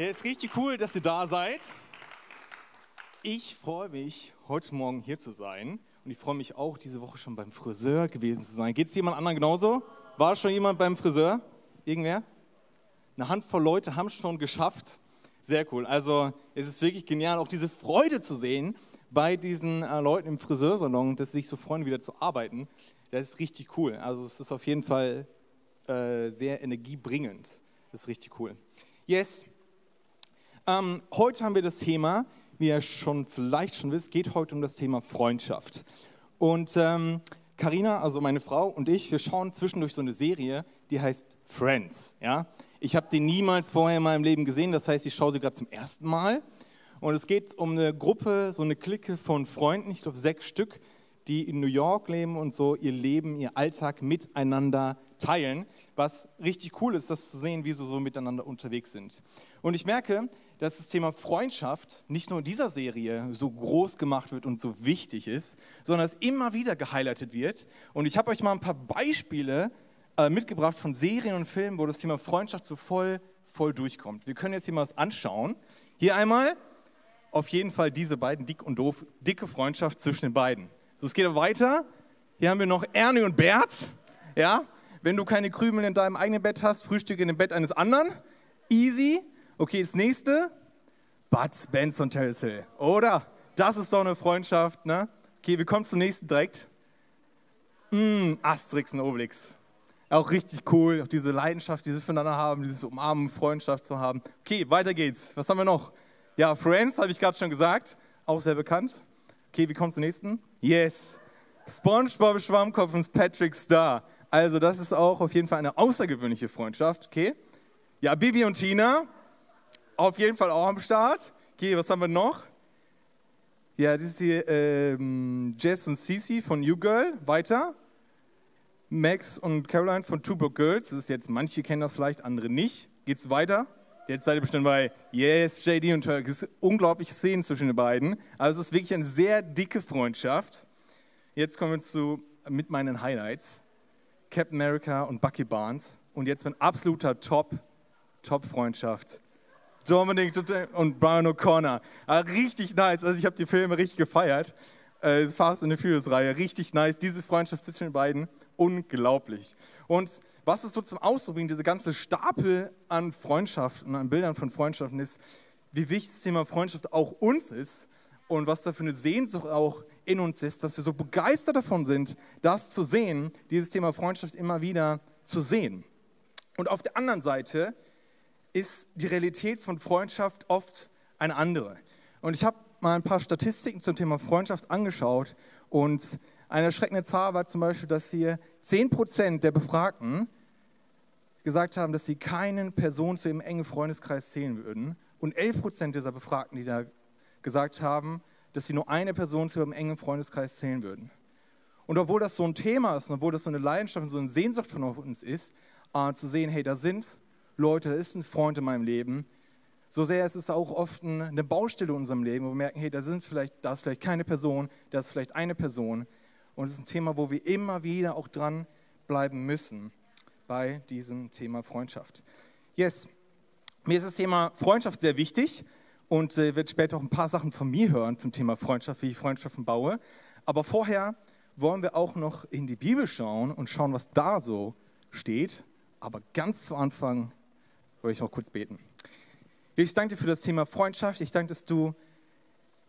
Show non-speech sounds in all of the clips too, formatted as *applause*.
Ja, ist richtig cool, dass ihr da seid. Ich freue mich, heute Morgen hier zu sein. Und ich freue mich auch, diese Woche schon beim Friseur gewesen zu sein. Geht es jemand anderen genauso? War schon jemand beim Friseur? Irgendwer? Eine Handvoll Leute haben es schon geschafft. Sehr cool. Also es ist wirklich genial, auch diese Freude zu sehen bei diesen äh, Leuten im Friseursalon, dass sie sich so freuen, wieder zu arbeiten. Das ist richtig cool. Also es ist auf jeden Fall äh, sehr energiebringend. Das ist richtig cool. Yes, ähm, heute haben wir das Thema, wie ihr schon vielleicht schon wisst, geht heute um das Thema Freundschaft. Und Karina, ähm, also meine Frau und ich, wir schauen zwischendurch so eine Serie, die heißt Friends. Ja? Ich habe die niemals vorher in meinem Leben gesehen, das heißt, ich schaue sie gerade zum ersten Mal. Und es geht um eine Gruppe, so eine Clique von Freunden, ich glaube sechs Stück, die in New York leben und so ihr Leben, ihr Alltag miteinander teilen. Was richtig cool ist, das zu sehen, wie sie so miteinander unterwegs sind. Und ich merke, dass das Thema Freundschaft nicht nur in dieser Serie so groß gemacht wird und so wichtig ist, sondern es immer wieder gehighlightet wird. Und ich habe euch mal ein paar Beispiele äh, mitgebracht von Serien und Filmen, wo das Thema Freundschaft so voll, voll durchkommt. Wir können jetzt hier mal was anschauen. Hier einmal auf jeden Fall diese beiden, dick und doof, dicke Freundschaft zwischen den beiden. So, es geht weiter. Hier haben wir noch Ernie und Bert. Ja, wenn du keine Krümel in deinem eigenen Bett hast, Frühstück in dem Bett eines anderen. Easy. Okay, das nächste. Bud Spence und Terence Hill. Oder? Das ist doch eine Freundschaft, ne? Okay, wir kommen zum nächsten direkt. Mm, Asterix und Obelix. Auch richtig cool, auch diese Leidenschaft, die sie füreinander haben, dieses Umarmen, Freundschaft zu haben. Okay, weiter geht's. Was haben wir noch? Ja, Friends, habe ich gerade schon gesagt. Auch sehr bekannt. Okay, wie kommt zum nächsten? Yes. SpongeBob Schwammkopf und Patrick Star. Also, das ist auch auf jeden Fall eine außergewöhnliche Freundschaft. Okay. Ja, Bibi und Tina auf jeden Fall auch am Start. Okay, was haben wir noch? Ja, das ist hier ähm, Jess und Cece von You Girl. Weiter. Max und Caroline von Two Broke Girls. Das ist jetzt, manche kennen das vielleicht, andere nicht. Geht's weiter? Jetzt seid ihr bestimmt bei Yes, JD und Turk. Es ist unglaubliche Szenen zwischen den beiden. Also es ist wirklich eine sehr dicke Freundschaft. Jetzt kommen wir zu mit meinen Highlights. Captain America und Bucky Barnes. Und jetzt mein absoluter Top, Top-Freundschaft. Dominic und Brian O'Connor. Ah, richtig nice. Also ich habe die Filme richtig gefeiert. Äh, Fast and the Furious-Reihe. Richtig nice. Diese Freundschaft zwischen den beiden. Unglaublich. Und was es so zum Ausdruck bringt, diese ganze Stapel an Freundschaften, an Bildern von Freundschaften ist, wie wichtig das Thema Freundschaft auch uns ist und was da für eine Sehnsucht auch in uns ist, dass wir so begeistert davon sind, das zu sehen, dieses Thema Freundschaft immer wieder zu sehen. Und auf der anderen Seite ist die Realität von Freundschaft oft eine andere. Und ich habe mal ein paar Statistiken zum Thema Freundschaft angeschaut und eine erschreckende Zahl war zum Beispiel, dass hier 10% der Befragten gesagt haben, dass sie keinen Person zu ihrem engen Freundeskreis zählen würden und 11% dieser Befragten, die da gesagt haben, dass sie nur eine Person zu ihrem engen Freundeskreis zählen würden. Und obwohl das so ein Thema ist und obwohl das so eine Leidenschaft und so eine Sehnsucht von uns ist, äh, zu sehen, hey, da sind Leute, da ist ein Freund in meinem Leben. So sehr ist es auch oft eine Baustelle in unserem Leben, wo wir merken, hey, da, sind vielleicht, da ist vielleicht keine Person, da ist vielleicht eine Person. Und es ist ein Thema, wo wir immer wieder auch dran bleiben müssen bei diesem Thema Freundschaft. Yes, mir ist das Thema Freundschaft sehr wichtig und äh, wird später auch ein paar Sachen von mir hören zum Thema Freundschaft, wie ich Freundschaften baue. Aber vorher wollen wir auch noch in die Bibel schauen und schauen, was da so steht. Aber ganz zu Anfang würde ich noch kurz beten. Ich danke dir für das Thema Freundschaft. Ich danke, dass du,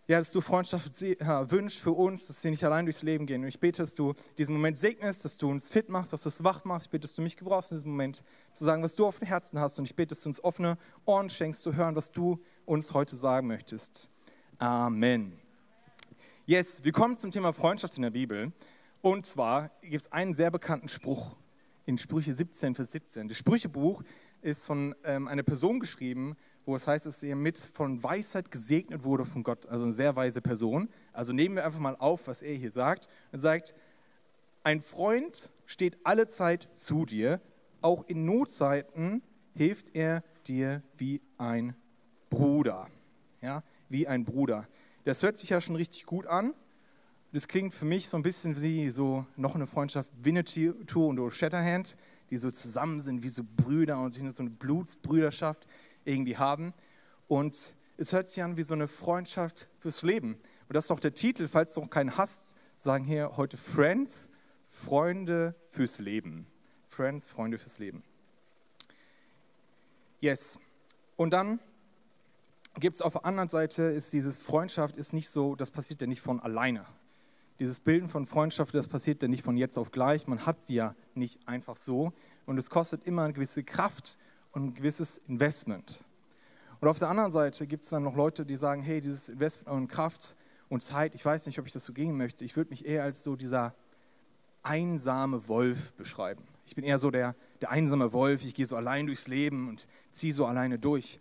ja, dass du Freundschaft wünschst für uns, dass wir nicht allein durchs Leben gehen. Und ich bete, dass du diesen Moment segnest, dass du uns fit machst, dass du es wach machst. Ich bete, dass du mich gebrauchst in diesem Moment, zu sagen, was du auf dem Herzen hast. Und ich bete, dass du uns offene Ohren schenkst, zu hören, was du uns heute sagen möchtest. Amen. Yes, wir kommen zum Thema Freundschaft in der Bibel. Und zwar gibt es einen sehr bekannten Spruch in Sprüche 17, Vers 17. Das Sprüchebuch ist von ähm, einer Person geschrieben, wo es heißt, dass er mit von Weisheit gesegnet wurde von Gott, also eine sehr weise Person. Also nehmen wir einfach mal auf, was er hier sagt. Er sagt, ein Freund steht alle Zeit zu dir, auch in Notzeiten hilft er dir wie ein Bruder. Ja, wie ein Bruder. Das hört sich ja schon richtig gut an. Das klingt für mich so ein bisschen wie so noch eine Freundschaft Winnetou und Shatterhand die so zusammen sind wie so Brüder und so eine Blutsbrüderschaft irgendwie haben. Und es hört sich an wie so eine Freundschaft fürs Leben. Und das ist doch der Titel, falls du noch keinen hast, sagen hier heute Friends, Freunde fürs Leben. Friends, Freunde fürs Leben. Yes. Und dann gibt es auf der anderen Seite, ist dieses Freundschaft ist nicht so, das passiert ja nicht von alleine. Dieses Bilden von Freundschaft, das passiert ja nicht von jetzt auf gleich. Man hat sie ja nicht einfach so. Und es kostet immer eine gewisse Kraft und ein gewisses Investment. Und auf der anderen Seite gibt es dann noch Leute, die sagen, hey, dieses Investment und Kraft und Zeit, ich weiß nicht, ob ich das so gehen möchte. Ich würde mich eher als so dieser einsame Wolf beschreiben. Ich bin eher so der, der einsame Wolf, ich gehe so allein durchs Leben und ziehe so alleine durch.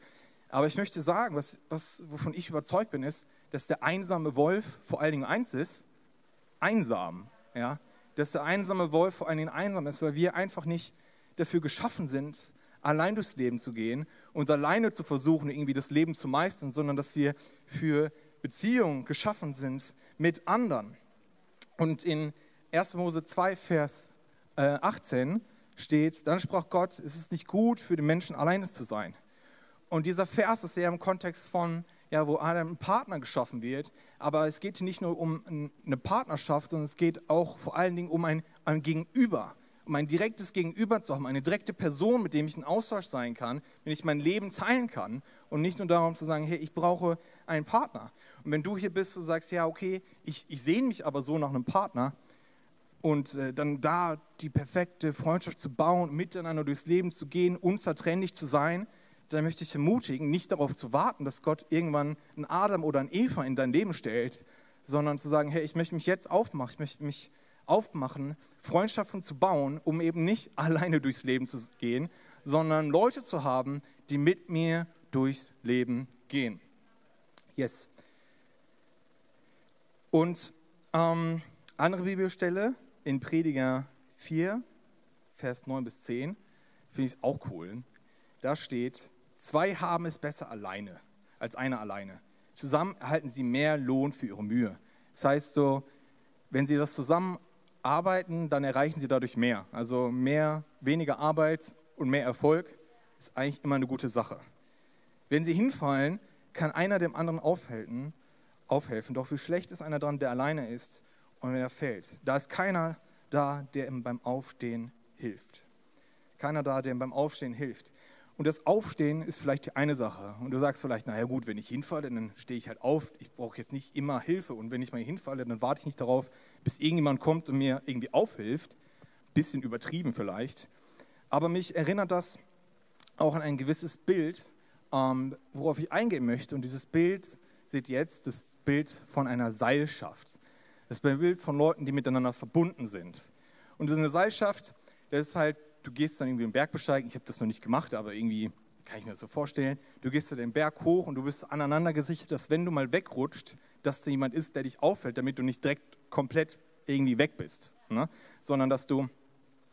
Aber ich möchte sagen, was, was, wovon ich überzeugt bin, ist, dass der einsame Wolf vor allen Dingen eins ist, einsam. Ja? Dass der einsame Wolf vor allen Dingen einsam ist, weil wir einfach nicht dafür geschaffen sind, allein durchs Leben zu gehen und alleine zu versuchen, irgendwie das Leben zu meistern, sondern dass wir für Beziehungen geschaffen sind mit anderen. Und in 1. Mose 2, Vers 18 äh, steht, dann sprach Gott, es ist nicht gut für den Menschen alleine zu sein. Und dieser Vers ist eher im Kontext von, ja, wo ein Partner geschaffen wird. Aber es geht nicht nur um eine Partnerschaft, sondern es geht auch vor allen Dingen um ein, ein Gegenüber um ein direktes Gegenüber zu haben, eine direkte Person, mit dem ich in Austausch sein kann, wenn ich mein Leben teilen kann und nicht nur darum zu sagen, hey, ich brauche einen Partner. Und wenn du hier bist und sagst, ja, okay, ich, ich sehne mich aber so nach einem Partner und äh, dann da die perfekte Freundschaft zu bauen, miteinander durchs Leben zu gehen, unzertrennlich zu sein, dann möchte ich ermutigen, nicht darauf zu warten, dass Gott irgendwann einen Adam oder einen Eva in dein Leben stellt, sondern zu sagen, hey, ich möchte mich jetzt aufmachen, ich möchte mich aufmachen, Freundschaften zu bauen, um eben nicht *laughs* alleine durchs Leben zu gehen, sondern Leute zu haben, die mit mir durchs Leben gehen. Yes. Und ähm, andere Bibelstelle in Prediger 4, Vers 9 bis 10, finde ich auch cool. Da steht, zwei haben es besser alleine als einer alleine. Zusammen erhalten sie mehr Lohn für ihre Mühe. Das heißt so, wenn sie das zusammen arbeiten, dann erreichen sie dadurch mehr. Also mehr, weniger Arbeit und mehr Erfolg ist eigentlich immer eine gute Sache. Wenn sie hinfallen, kann einer dem anderen aufhelfen, aufhelfen. Doch wie schlecht ist einer dran, der alleine ist und wenn er fällt. Da ist keiner da, der ihm beim Aufstehen hilft. Keiner da, der ihm beim Aufstehen hilft. Und das Aufstehen ist vielleicht die eine Sache. Und du sagst vielleicht, naja gut, wenn ich hinfalle, dann stehe ich halt auf. Ich brauche jetzt nicht immer Hilfe. Und wenn ich mal hinfalle, dann warte ich nicht darauf, bis irgendjemand kommt und mir irgendwie aufhilft. Bisschen übertrieben vielleicht. Aber mich erinnert das auch an ein gewisses Bild, ähm, worauf ich eingehen möchte. Und dieses Bild seht jetzt, das Bild von einer Seilschaft. Das Bild von Leuten, die miteinander verbunden sind. Und eine Seilschaft, das ist halt du gehst dann irgendwie den Berg besteigen. Ich habe das noch nicht gemacht, aber irgendwie kann ich mir das so vorstellen. Du gehst da den Berg hoch und du bist aneinander gesichert, dass wenn du mal wegrutscht, dass da jemand ist, der dich auffällt, damit du nicht direkt komplett irgendwie weg bist, ne? sondern dass du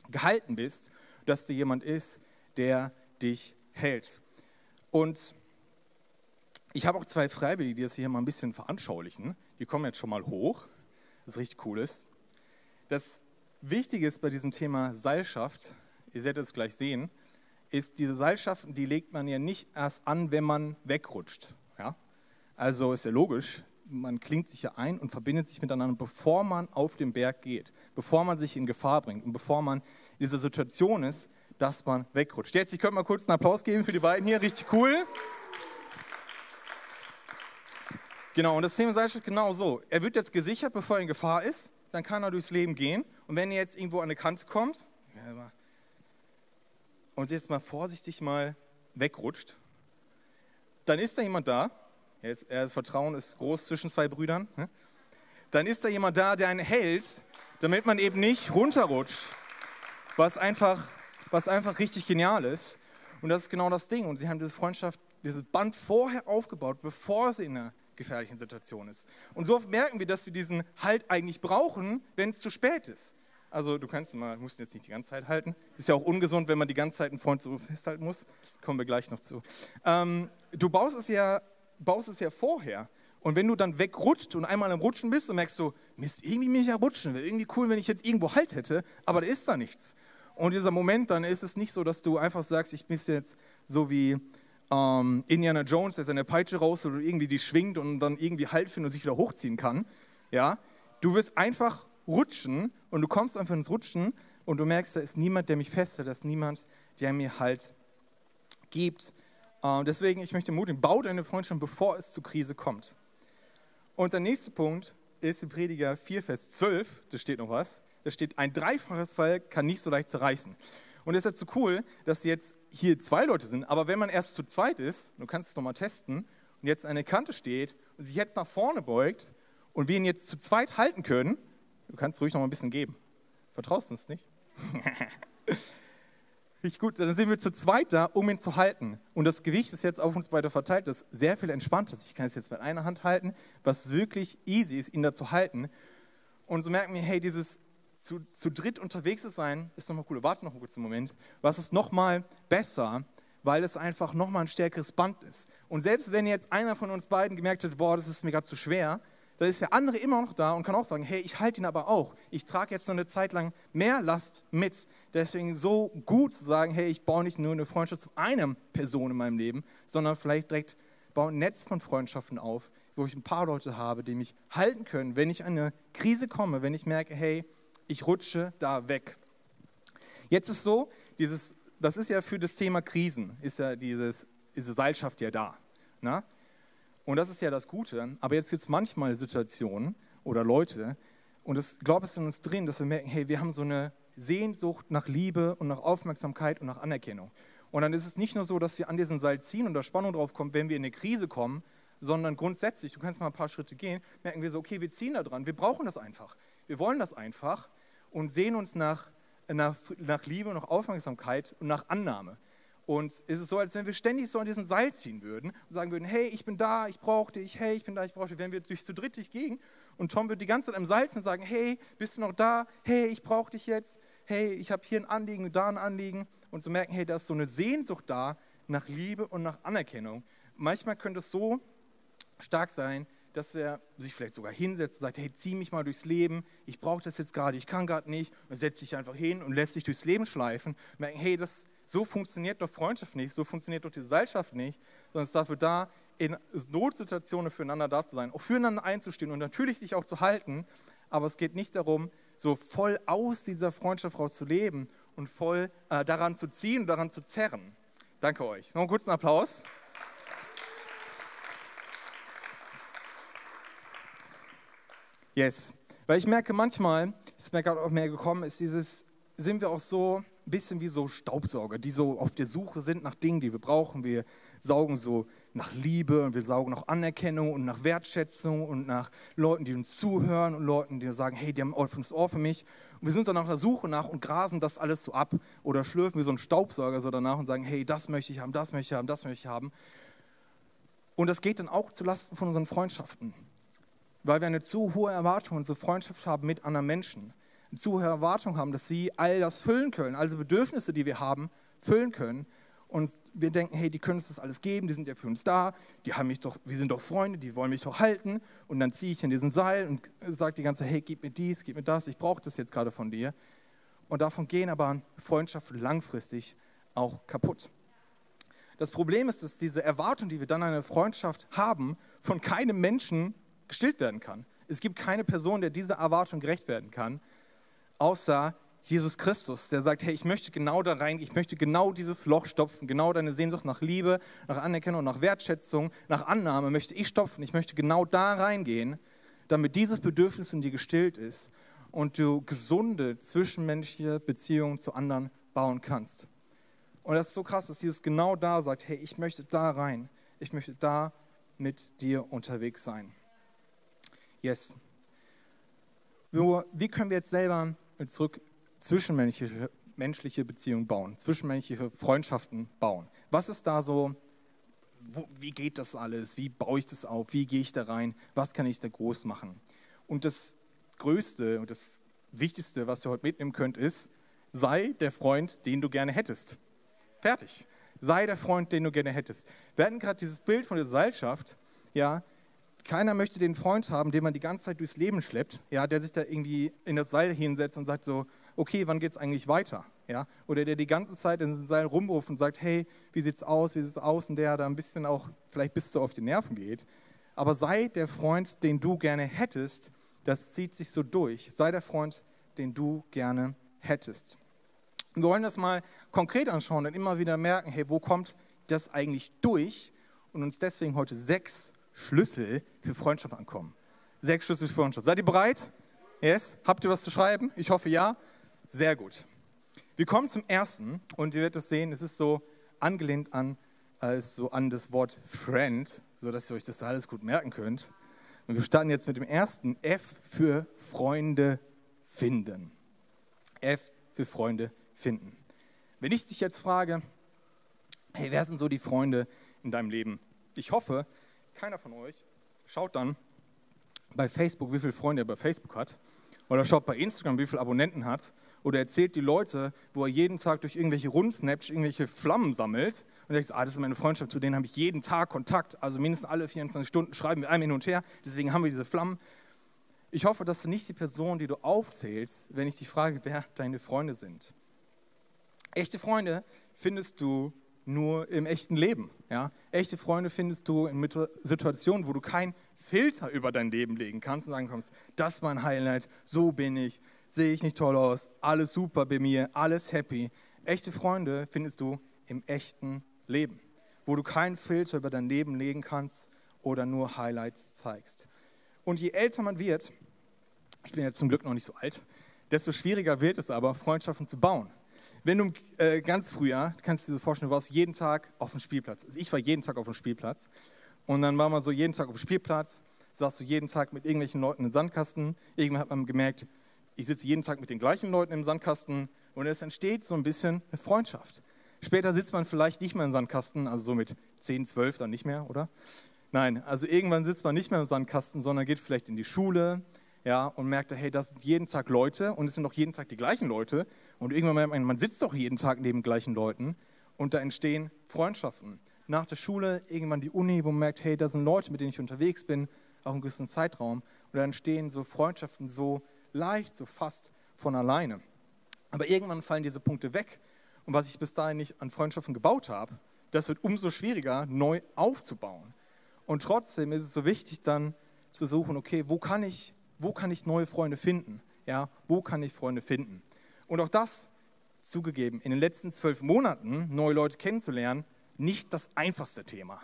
gehalten bist, dass da jemand ist, der dich hält. Und ich habe auch zwei Freiwillige, die das hier mal ein bisschen veranschaulichen. Die kommen jetzt schon mal hoch, das richtig cool ist. Das Wichtige ist bei diesem Thema Seilschaft, ihr werdet es gleich sehen, ist, diese Seilschaften, die legt man ja nicht erst an, wenn man wegrutscht. Ja? Also ist ja logisch, man klingt sich ja ein und verbindet sich miteinander, bevor man auf den Berg geht, bevor man sich in Gefahr bringt und bevor man in dieser Situation ist, dass man wegrutscht. Jetzt, ich könnte mal kurz einen Applaus geben für die beiden hier, richtig cool. Genau, und das Thema Seilschaft genau so. Er wird jetzt gesichert, bevor er in Gefahr ist, dann kann er durchs Leben gehen. Und wenn er jetzt irgendwo an eine Kante kommt, und jetzt mal vorsichtig mal wegrutscht, dann ist da jemand da, jetzt, das Vertrauen ist groß zwischen zwei Brüdern, ne? dann ist da jemand da, der einen hält, damit man eben nicht runterrutscht, was einfach, was einfach richtig genial ist. Und das ist genau das Ding. Und sie haben diese Freundschaft, dieses Band vorher aufgebaut, bevor sie in einer gefährlichen Situation ist. Und so merken wir, dass wir diesen Halt eigentlich brauchen, wenn es zu spät ist. Also du kannst mal, musst jetzt nicht die ganze Zeit halten. Ist ja auch ungesund, wenn man die ganze Zeit einen Freund so festhalten muss. Kommen wir gleich noch zu. Ähm, du baust es, ja, baust es ja vorher. Und wenn du dann wegrutscht und einmal am Rutschen bist, dann merkst du, Mist, irgendwie mich ja rutschen. Wäre irgendwie cool, wenn ich jetzt irgendwo Halt hätte, aber da ist da nichts. Und dieser Moment, dann ist es nicht so, dass du einfach sagst, ich bin jetzt so wie ähm, Indiana Jones, der seine Peitsche raus oder irgendwie die schwingt und dann irgendwie Halt findet und sich wieder hochziehen kann. Ja, du wirst einfach rutschen und du kommst einfach ins Rutschen und du merkst, da ist niemand, der mich festhält, da ist niemand, der mir Halt gibt. Ähm, deswegen, ich möchte ermutigen, bau deine Freundschaft, bevor es zur Krise kommt. Und der nächste Punkt ist in Prediger 4, Vers 12, da steht noch was, da steht, ein dreifaches Fall kann nicht so leicht zerreißen. Und es ist halt so cool, dass jetzt hier zwei Leute sind, aber wenn man erst zu zweit ist, du kannst es nochmal testen, und jetzt eine Kante steht und sich jetzt nach vorne beugt und wir ihn jetzt zu zweit halten können, du kannst ruhig noch mal ein bisschen geben. Vertraust uns nicht? *laughs* Richtig gut, dann sind wir zu zweit da, um ihn zu halten. Und das Gewicht ist jetzt auf uns beide verteilt, das sehr viel entspannter ist. Ich kann es jetzt mit einer Hand halten, was wirklich easy ist, ihn da zu halten. Und so merken wir, hey, dieses zu, zu dritt unterwegs zu sein, ist nochmal cool. Warte noch einen kurzen Moment. Was ist nochmal besser, weil es einfach nochmal ein stärkeres Band ist. Und selbst wenn jetzt einer von uns beiden gemerkt hat, boah, das ist mir gerade zu schwer, dann ist der andere immer noch da und kann auch sagen, hey, ich halte ihn aber auch. Ich trage jetzt noch eine Zeit lang mehr Last mit. Deswegen so gut zu sagen, hey, ich baue nicht nur eine Freundschaft zu einer Person in meinem Leben, sondern vielleicht direkt baue ein Netz von Freundschaften auf, wo ich ein paar Leute habe, die mich halten können, wenn ich an eine Krise komme, wenn ich merke, hey, ich rutsche da weg. Jetzt ist so, dieses, das ist ja für das Thema Krisen, ist ja dieses, diese Seilschaft ja da. Na? Und das ist ja das Gute. Aber jetzt gibt es manchmal Situationen oder Leute, und das glaube ich in uns drin, dass wir merken, hey, wir haben so eine Sehnsucht nach Liebe und nach Aufmerksamkeit und nach Anerkennung. Und dann ist es nicht nur so, dass wir an diesem Seil ziehen und da Spannung drauf kommt, wenn wir in eine Krise kommen, sondern grundsätzlich, du kannst mal ein paar Schritte gehen, merken wir so, okay, wir ziehen da dran, wir brauchen das einfach. Wir wollen das einfach und sehen uns nach, nach, nach Liebe, nach Aufmerksamkeit und nach Annahme. Und es ist so, als wenn wir ständig so an diesen Seil ziehen würden und sagen würden, hey, ich bin da, ich brauche dich, hey, ich bin da, ich brauche dich. Wenn wir durch zu dritt dich gegen und Tom wird die ganze Zeit am Seil ziehen und sagen, hey, bist du noch da? Hey, ich brauche dich jetzt. Hey, ich habe hier ein Anliegen, da ein Anliegen. Und zu merken, hey, da ist so eine Sehnsucht da nach Liebe und nach Anerkennung. Manchmal könnte es so stark sein, dass er sich vielleicht sogar hinsetzt und sagt, hey, zieh mich mal durchs Leben, ich brauche das jetzt gerade, ich kann gerade nicht. Und setzt sich einfach hin und lässt sich durchs Leben schleifen. Und merken, hey, das, so funktioniert doch Freundschaft nicht, so funktioniert doch die Gesellschaft nicht, sondern es ist dafür da, in Notsituationen füreinander da zu sein, auch füreinander einzustehen und natürlich sich auch zu halten. Aber es geht nicht darum, so voll aus dieser Freundschaft raus zu leben und voll äh, daran zu ziehen daran zu zerren. Danke euch. Noch einen kurzen Applaus. Yes. Weil ich merke manchmal, ist mir gerade auch mehr gekommen, ist dieses, sind wir auch so ein bisschen wie so Staubsauger, die so auf der Suche sind nach Dingen, die wir brauchen. Wir saugen so nach Liebe und wir saugen nach Anerkennung und nach Wertschätzung und nach Leuten, die uns zuhören und Leuten, die sagen, hey, die haben ein offenes Ohr für mich. Und wir sind dann auf der Suche nach und grasen das alles so ab oder schlürfen wie so ein Staubsauger so danach und sagen, hey, das möchte ich haben, das möchte ich haben, das möchte ich haben. Und das geht dann auch zulasten von unseren Freundschaften weil wir eine zu hohe Erwartung, unsere Freundschaft haben mit anderen Menschen, eine zu hohe Erwartung haben, dass sie all das füllen können, also Bedürfnisse, die wir haben, füllen können. Und wir denken, hey, die können uns das alles geben, die sind ja für uns da, die haben mich doch, wir sind doch Freunde, die wollen mich doch halten. Und dann ziehe ich in diesen Seil und sage die ganze, hey, gib mir dies, gib mir das, ich brauche das jetzt gerade von dir. Und davon gehen aber Freundschaften langfristig auch kaputt. Das Problem ist, dass diese Erwartung, die wir dann an eine Freundschaft haben, von keinem Menschen gestillt werden kann. Es gibt keine Person, der dieser Erwartung gerecht werden kann, außer Jesus Christus, der sagt, hey, ich möchte genau da rein, ich möchte genau dieses Loch stopfen, genau deine Sehnsucht nach Liebe, nach Anerkennung, nach Wertschätzung, nach Annahme möchte ich stopfen. Ich möchte genau da reingehen, damit dieses Bedürfnis in dir gestillt ist und du gesunde zwischenmenschliche Beziehungen zu anderen bauen kannst. Und das ist so krass, dass Jesus genau da sagt, hey, ich möchte da rein, ich möchte da mit dir unterwegs sein. Yes. Nur, wie können wir jetzt selber zurück zwischenmenschliche menschliche Beziehungen bauen, zwischenmenschliche Freundschaften bauen? Was ist da so, wo, wie geht das alles? Wie baue ich das auf? Wie gehe ich da rein? Was kann ich da groß machen? Und das Größte und das Wichtigste, was ihr heute mitnehmen könnt, ist, sei der Freund, den du gerne hättest. Fertig. Sei der Freund, den du gerne hättest. Wir hatten gerade dieses Bild von der Seilschaft, ja, keiner möchte den Freund haben, den man die ganze Zeit durchs Leben schleppt, ja, der sich da irgendwie in das Seil hinsetzt und sagt so, okay, wann geht es eigentlich weiter? ja, oder der die ganze Zeit in seinem rumruft und sagt, hey, wie sieht's aus, wie sieht's aus, und der da ein bisschen auch vielleicht bis zu auf die Nerven geht. Aber sei der Freund, den du gerne hättest, das zieht sich so durch. Sei der Freund, den du gerne hättest. Wir wollen das mal konkret anschauen und immer wieder merken, hey, wo kommt das eigentlich durch? Und uns deswegen heute sechs Schlüssel für Freundschaft ankommen. Sechs Schlüssel für Freundschaft. Seid ihr bereit? Yes? Habt ihr was zu schreiben? Ich hoffe ja. Sehr gut. Wir kommen zum ersten und ihr werdet das sehen, es ist so angelehnt an, äh, so an das Wort Friend, sodass ihr euch das alles gut merken könnt. Und wir starten jetzt mit dem ersten F für Freunde finden. F für Freunde finden. Wenn ich dich jetzt frage, hey, wer sind so die Freunde in deinem Leben? Ich hoffe, keiner von euch schaut dann bei Facebook, wie viele Freunde er bei Facebook hat, oder schaut bei Instagram, wie viele Abonnenten hat, oder erzählt die Leute, wo er jeden Tag durch irgendwelche Rundsnaps irgendwelche Flammen sammelt und denkt, ah, das ist meine Freundschaft, zu denen habe ich jeden Tag Kontakt, also mindestens alle 24 Stunden schreiben wir einmal hin und her, deswegen haben wir diese Flammen. Ich hoffe, dass du nicht die Person, die du aufzählst, wenn ich dich frage, wer deine Freunde sind. Echte Freunde findest du nur im echten Leben. Ja? Echte Freunde findest du in Situationen, wo du keinen Filter über dein Leben legen kannst und sagen kannst, das ist mein Highlight, so bin ich, sehe ich nicht toll aus, alles super bei mir, alles happy. Echte Freunde findest du im echten Leben, wo du keinen Filter über dein Leben legen kannst oder nur Highlights zeigst. Und je älter man wird, ich bin jetzt zum Glück noch nicht so alt, desto schwieriger wird es aber, Freundschaften zu bauen. Wenn du äh, ganz früher, kannst du dir vorstellen, du warst jeden Tag auf dem Spielplatz. Also ich war jeden Tag auf dem Spielplatz. Und dann war man so jeden Tag auf dem Spielplatz, saß du jeden Tag mit irgendwelchen Leuten im Sandkasten. Irgendwann hat man gemerkt, ich sitze jeden Tag mit den gleichen Leuten im Sandkasten und es entsteht so ein bisschen eine Freundschaft. Später sitzt man vielleicht nicht mehr im Sandkasten, also so mit 10, 12 dann nicht mehr, oder? Nein, also irgendwann sitzt man nicht mehr im Sandkasten, sondern geht vielleicht in die Schule, ja, und merkt, hey, das sind jeden Tag Leute und es sind auch jeden Tag die gleichen Leute. Und irgendwann merkt man, man sitzt doch jeden Tag neben gleichen Leuten und da entstehen Freundschaften. Nach der Schule, irgendwann die Uni, wo man merkt, hey, da sind Leute, mit denen ich unterwegs bin, auch einen gewissen Zeitraum. Und da entstehen so Freundschaften so leicht, so fast von alleine. Aber irgendwann fallen diese Punkte weg. Und was ich bis dahin nicht an Freundschaften gebaut habe, das wird umso schwieriger, neu aufzubauen. Und trotzdem ist es so wichtig, dann zu suchen, okay, wo kann ich, wo kann ich neue Freunde finden? Ja, wo kann ich Freunde finden? Und auch das, zugegeben, in den letzten zwölf Monaten neue Leute kennenzulernen, nicht das einfachste Thema.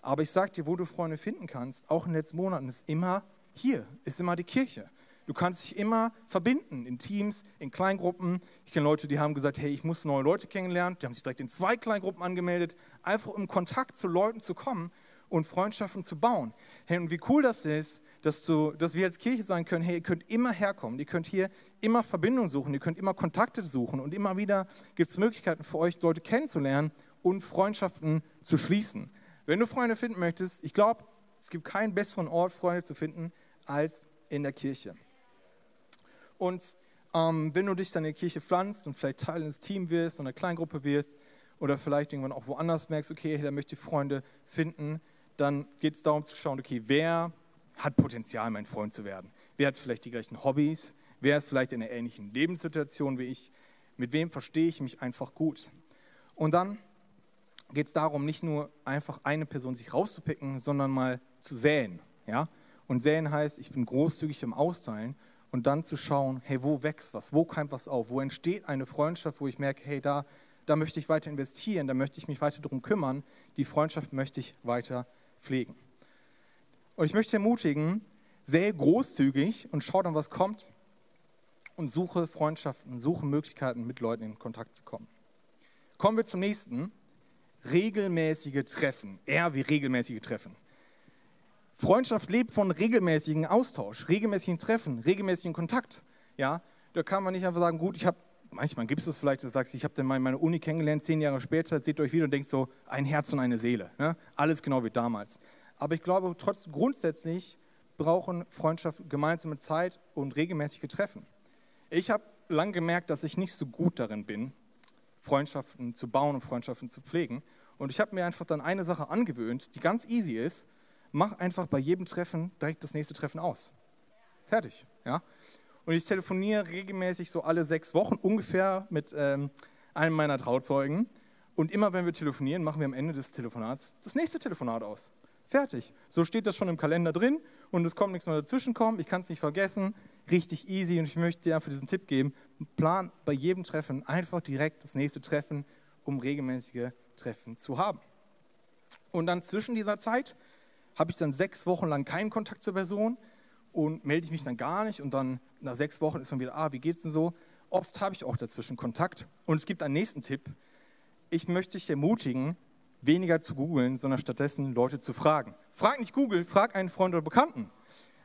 Aber ich sage dir, wo du Freunde finden kannst, auch in den letzten Monaten, ist immer hier, ist immer die Kirche. Du kannst dich immer verbinden in Teams, in Kleingruppen. Ich kenne Leute, die haben gesagt, hey, ich muss neue Leute kennenlernen. Die haben sich direkt in zwei Kleingruppen angemeldet, einfach um Kontakt zu Leuten zu kommen und Freundschaften zu bauen. Hey, und wie cool das ist, dass, du, dass wir als Kirche sagen können, hey, ihr könnt immer herkommen, ihr könnt hier immer Verbindungen suchen, ihr könnt immer Kontakte suchen und immer wieder gibt es Möglichkeiten für euch, Leute kennenzulernen und Freundschaften zu schließen. Wenn du Freunde finden möchtest, ich glaube, es gibt keinen besseren Ort, Freunde zu finden, als in der Kirche. Und ähm, wenn du dich dann in die Kirche pflanzt und vielleicht Teil eines Teams wirst, einer Kleingruppe wirst oder vielleicht irgendwann auch woanders merkst, okay, da möchte ich Freunde finden, dann geht es darum zu schauen, okay, wer hat Potenzial, mein Freund zu werden? Wer hat vielleicht die gleichen Hobbys? Wer ist vielleicht in einer ähnlichen Lebenssituation wie ich? Mit wem verstehe ich mich einfach gut? Und dann geht es darum, nicht nur einfach eine Person sich rauszupicken, sondern mal zu säen. Ja? Und säen heißt, ich bin großzügig im Austeilen und dann zu schauen, hey, wo wächst was, wo keimt was auf, wo entsteht eine Freundschaft, wo ich merke, hey, da, da möchte ich weiter investieren, da möchte ich mich weiter darum kümmern, die Freundschaft möchte ich weiter pflegen. Und ich möchte ermutigen, sehr großzügig und schau dann, was kommt und suche Freundschaften, suche Möglichkeiten, mit Leuten in Kontakt zu kommen. Kommen wir zum nächsten. Regelmäßige Treffen. Eher wie regelmäßige Treffen. Freundschaft lebt von regelmäßigen Austausch, regelmäßigen Treffen, regelmäßigen Kontakt. Ja, da kann man nicht einfach sagen, gut, ich habe, manchmal gibt es das vielleicht, du sagst, ich habe dann meine Uni kennengelernt, zehn Jahre später, seht ihr euch wieder und denkt so, ein Herz und eine Seele. Ne? Alles genau wie damals. Aber ich glaube, trotzdem grundsätzlich brauchen Freundschaft gemeinsame Zeit und regelmäßige Treffen. Ich habe lang gemerkt, dass ich nicht so gut darin bin, Freundschaften zu bauen und Freundschaften zu pflegen. Und ich habe mir einfach dann eine Sache angewöhnt, die ganz easy ist. Mach einfach bei jedem Treffen direkt das nächste Treffen aus. Fertig. Ja? Und ich telefoniere regelmäßig so alle sechs Wochen ungefähr mit ähm, einem meiner Trauzeugen. Und immer wenn wir telefonieren, machen wir am Ende des Telefonats das nächste Telefonat aus. Fertig. So steht das schon im Kalender drin und es kommt nichts mehr dazwischen kommen. Ich kann es nicht vergessen. Richtig easy und ich möchte dir einfach diesen Tipp geben. Plan bei jedem Treffen einfach direkt das nächste Treffen, um regelmäßige Treffen zu haben. Und dann zwischen dieser Zeit habe ich dann sechs Wochen lang keinen Kontakt zur Person und melde ich mich dann gar nicht und dann nach sechs Wochen ist man wieder, ah, wie geht's denn so? Oft habe ich auch dazwischen Kontakt. Und es gibt einen nächsten Tipp. Ich möchte dich ermutigen, weniger zu googeln, sondern stattdessen Leute zu fragen. Frag nicht Google, frag einen Freund oder Bekannten.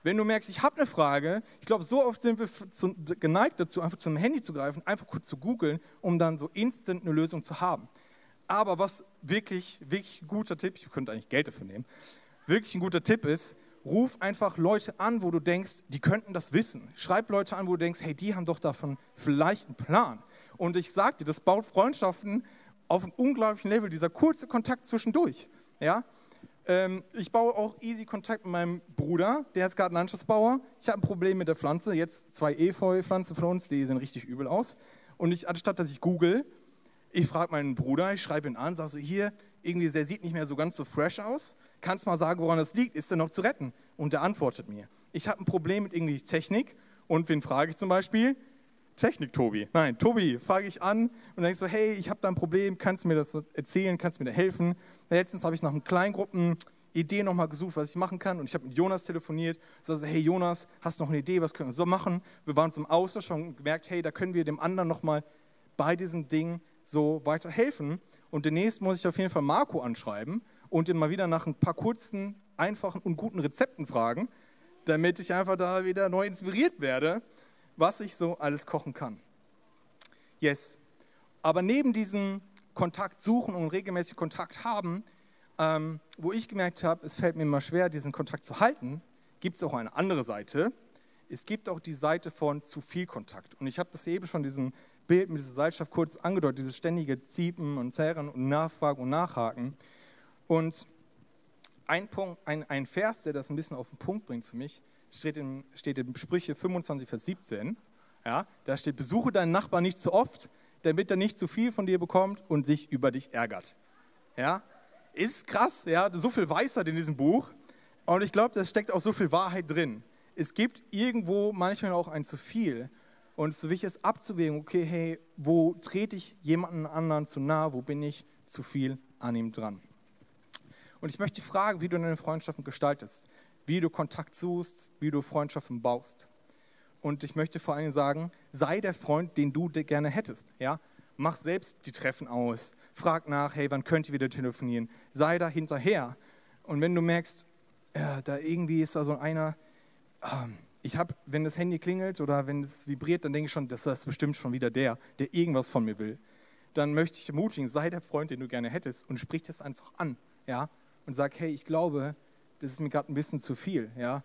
Wenn du merkst, ich habe eine Frage, ich glaube, so oft sind wir zu, geneigt dazu, einfach zum Handy zu greifen, einfach kurz zu googeln, um dann so instant eine Lösung zu haben. Aber was wirklich, wirklich guter Tipp, ich könnte eigentlich Geld dafür nehmen, wirklich ein guter Tipp ist, ruf einfach Leute an, wo du denkst, die könnten das wissen. Schreib Leute an, wo du denkst, hey, die haben doch davon vielleicht einen Plan. Und ich sage dir, das baut Freundschaften auf einem unglaublichen Level, dieser kurze Kontakt zwischendurch. Ja? Ähm, ich baue auch easy Kontakt mit meinem Bruder, der ist Gartenlandschaftsbauer. Ich habe ein Problem mit der Pflanze, jetzt zwei Efeu-Pflanzen von uns, die sehen richtig übel aus. Und ich, anstatt dass ich google, ich frage meinen Bruder, ich schreibe ihn an, sage so, hier, irgendwie, der sieht nicht mehr so ganz so fresh aus. Kannst mal sagen, woran das liegt? Ist er noch zu retten? Und der antwortet mir. Ich habe ein Problem mit irgendwie Technik. Und wen frage ich zum Beispiel? Technik, Tobi. Nein, Tobi frage ich an und dann ich so, hey, ich habe da ein Problem, kannst du mir das erzählen, kannst du mir da helfen? Letztens habe ich nach einem Kleingruppen Idee nochmal gesucht, was ich machen kann. Und ich habe mit Jonas telefoniert. So, hey Jonas, hast du noch eine Idee, was können wir so machen? Wir waren uns im Austausch und gemerkt, hey, da können wir dem anderen nochmal bei diesem Ding so weiter helfen. Und demnächst muss ich auf jeden Fall Marco anschreiben und ihn mal wieder nach ein paar kurzen, einfachen und guten Rezepten fragen, damit ich einfach da wieder neu inspiriert werde was ich so alles kochen kann. Yes. Aber neben diesem Kontakt suchen und regelmäßig Kontakt haben, ähm, wo ich gemerkt habe, es fällt mir immer schwer, diesen Kontakt zu halten, gibt es auch eine andere Seite. Es gibt auch die Seite von zu viel Kontakt. Und ich habe das eben schon diesem Bild mit dieser Seilschaft kurz angedeutet, dieses ständige Ziepen und Zerren und Nachfragen und Nachhaken. Und ein, Punkt, ein, ein Vers, der das ein bisschen auf den Punkt bringt für mich, steht in, steht in Sprüche 25, Vers 17. Ja, da steht, besuche deinen Nachbarn nicht zu oft, damit er nicht zu viel von dir bekommt und sich über dich ärgert. Ja, ist krass, ja, so viel Weisheit in diesem Buch. Und ich glaube, da steckt auch so viel Wahrheit drin. Es gibt irgendwo manchmal auch ein zu viel. Und ist so wichtig, es abzuwägen, okay, hey, wo trete ich jemanden anderen zu nahe, wo bin ich zu viel an ihm dran? Und ich möchte fragen, wie du deine Freundschaften gestaltest wie du Kontakt suchst, wie du Freundschaften baust. Und ich möchte vor allem sagen, sei der Freund, den du gerne hättest. Ja? Mach selbst die Treffen aus. Frag nach, hey, wann könnt ihr wieder telefonieren? Sei da hinterher. Und wenn du merkst, ja, da irgendwie ist da so einer, ähm, ich habe, wenn das Handy klingelt oder wenn es vibriert, dann denke ich schon, das ist bestimmt schon wieder der, der irgendwas von mir will. Dann möchte ich ermutigen, sei der Freund, den du gerne hättest und sprich das einfach an. Ja? Und sag, hey, ich glaube, das ist mir gerade ein bisschen zu viel. Ja?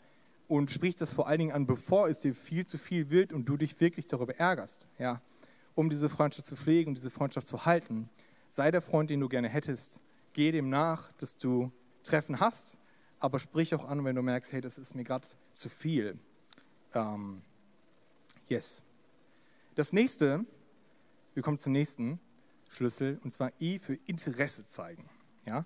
Und sprich das vor allen Dingen an, bevor es dir viel zu viel wird und du dich wirklich darüber ärgerst. Ja? Um diese Freundschaft zu pflegen, um diese Freundschaft zu halten. Sei der Freund, den du gerne hättest. Geh dem nach, dass du Treffen hast, aber sprich auch an, wenn du merkst, hey, das ist mir gerade zu viel. Ähm, yes. Das nächste, wir kommen zum nächsten Schlüssel, und zwar I für Interesse zeigen. Ja?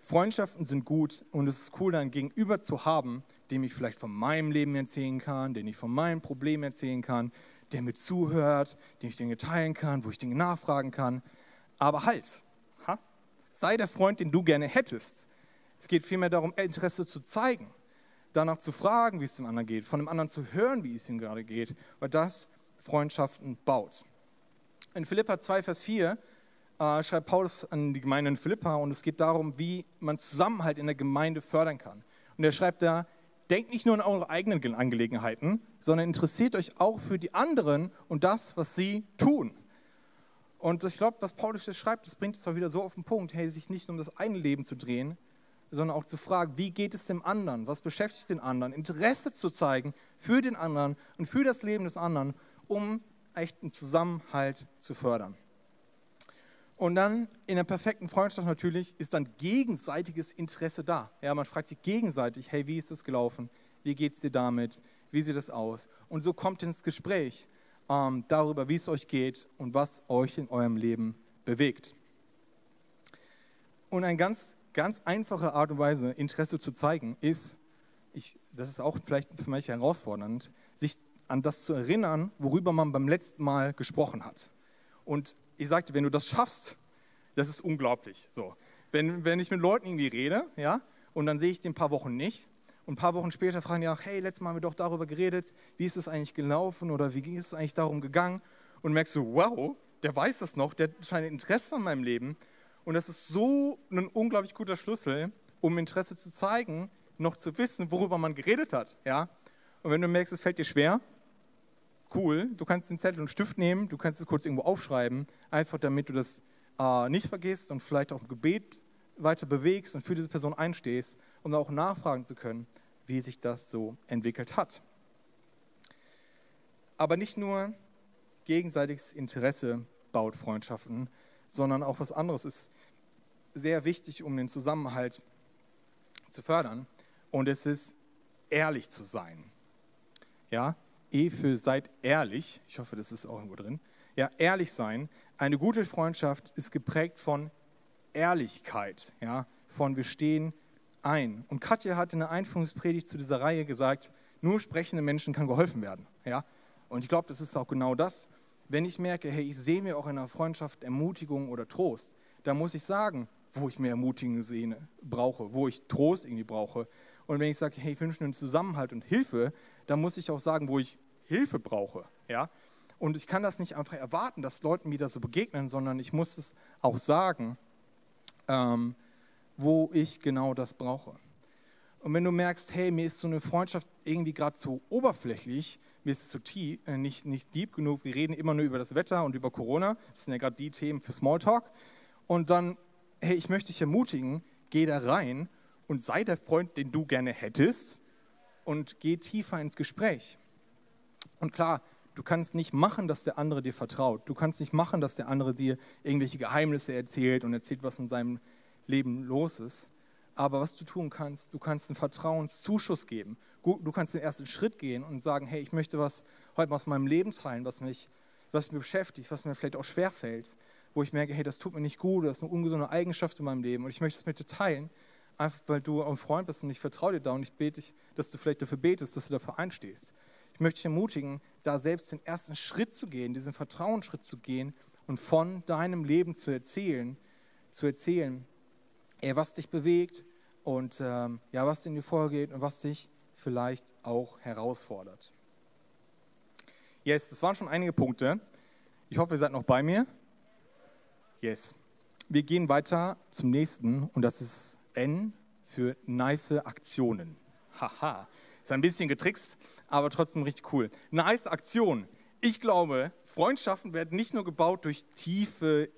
Freundschaften sind gut und es ist cool, dann Gegenüber zu haben, dem ich vielleicht von meinem Leben erzählen kann, den ich von meinen Problemen erzählen kann, der mir zuhört, den ich Dinge teilen kann, wo ich Dinge nachfragen kann. Aber halt, ha? sei der Freund, den du gerne hättest. Es geht vielmehr darum, Interesse zu zeigen, danach zu fragen, wie es dem anderen geht, von dem anderen zu hören, wie es ihm gerade geht, weil das Freundschaften baut. In Philippa 2, Vers 4 äh, schreibt Paulus an die Gemeinde in Philippa und es geht darum, wie man Zusammenhalt in der Gemeinde fördern kann. Und er schreibt da, denkt nicht nur an eure eigenen Angelegenheiten, sondern interessiert euch auch für die anderen und das, was sie tun. Und ich glaube, was Paulus hier schreibt, das bringt es auch wieder so auf den Punkt, hey, sich nicht nur um das eigene Leben zu drehen, sondern auch zu fragen, wie geht es dem anderen, was beschäftigt den anderen, Interesse zu zeigen für den anderen und für das Leben des anderen, um echten Zusammenhalt zu fördern. Und dann in der perfekten Freundschaft natürlich ist dann gegenseitiges Interesse da. Ja, man fragt sich gegenseitig, hey, wie ist es gelaufen? Wie geht es dir damit? wie sieht es aus? Und so kommt ins Gespräch ähm, darüber, wie es euch geht und was euch in eurem Leben bewegt. Und eine ganz, ganz einfache Art und Weise, Interesse zu zeigen, ist, ich, das ist auch vielleicht für manche herausfordernd, sich an das zu erinnern, worüber man beim letzten Mal gesprochen hat. Und ich sagte, wenn du das schaffst, das ist unglaublich. So, wenn, wenn ich mit Leuten irgendwie rede, ja, und dann sehe ich die ein paar Wochen nicht, und ein paar Wochen später fragen die auch, hey, letztes Mal haben wir doch darüber geredet, wie ist es eigentlich gelaufen oder wie ist es eigentlich darum gegangen? Und merkst du, wow, der weiß das noch, der scheint Interesse an meinem Leben. Und das ist so ein unglaublich guter Schlüssel, um Interesse zu zeigen, noch zu wissen, worüber man geredet hat. Ja? Und wenn du merkst, es fällt dir schwer, cool, du kannst den Zettel und Stift nehmen, du kannst es kurz irgendwo aufschreiben, einfach damit du das äh, nicht vergisst und vielleicht auch im Gebet weiter bewegst und für diese Person einstehst, um auch nachfragen zu können, wie sich das so entwickelt hat. Aber nicht nur gegenseitiges Interesse baut Freundschaften, sondern auch was anderes ist sehr wichtig, um den Zusammenhalt zu fördern. Und es ist ehrlich zu sein. Ja, E für seid ehrlich. Ich hoffe, das ist auch irgendwo drin. Ja, ehrlich sein. Eine gute Freundschaft ist geprägt von Ehrlichkeit, ja, von wir stehen ein. Und Katja hat in der Einführungspredigt zu dieser Reihe gesagt, nur sprechenden Menschen kann geholfen werden, ja. Und ich glaube, das ist auch genau das. Wenn ich merke, hey, ich sehe mir auch in einer Freundschaft Ermutigung oder Trost, dann muss ich sagen, wo ich mehr Ermutigung sehe, brauche, wo ich Trost irgendwie brauche. Und wenn ich sage, hey, ich wünsche einen Zusammenhalt und Hilfe, dann muss ich auch sagen, wo ich Hilfe brauche, ja. Und ich kann das nicht einfach erwarten, dass Leuten mir das so begegnen, sondern ich muss es auch sagen ähm, wo ich genau das brauche. Und wenn du merkst, hey, mir ist so eine Freundschaft irgendwie gerade zu oberflächlich, mir ist es zu tief, äh, nicht, nicht deep genug, wir reden immer nur über das Wetter und über Corona, das sind ja gerade die Themen für Smalltalk. Und dann, hey, ich möchte dich ermutigen, geh da rein und sei der Freund, den du gerne hättest und geh tiefer ins Gespräch. Und klar, Du kannst nicht machen, dass der andere dir vertraut. Du kannst nicht machen, dass der andere dir irgendwelche Geheimnisse erzählt und erzählt, was in seinem Leben los ist. Aber was du tun kannst, du kannst einen Vertrauenszuschuss geben. Du kannst den ersten Schritt gehen und sagen, hey, ich möchte was heute aus meinem Leben teilen, was mich, was mich beschäftigt, was mir vielleicht auch schwerfällt, wo ich merke, hey, das tut mir nicht gut, das ist eine ungesunde Eigenschaft in meinem Leben und ich möchte es mit dir teilen, einfach weil du ein Freund bist und ich vertraue dir da und ich bete, dass du vielleicht dafür betest, dass du dafür einstehst. Ich möchte dich ermutigen, da selbst den ersten Schritt zu gehen, diesen Vertrauensschritt zu gehen und von deinem Leben zu erzählen, zu erzählen, ey, was dich bewegt und ähm, ja, was in dir vorgeht und was dich vielleicht auch herausfordert. Yes, das waren schon einige Punkte. Ich hoffe, ihr seid noch bei mir. Yes. Wir gehen weiter zum nächsten und das ist N für nice Aktionen. Haha. Ist ein bisschen getrickst, aber trotzdem richtig cool. Nice Aktion. Ich glaube, Freundschaften werden nicht nur gebaut durch tiefe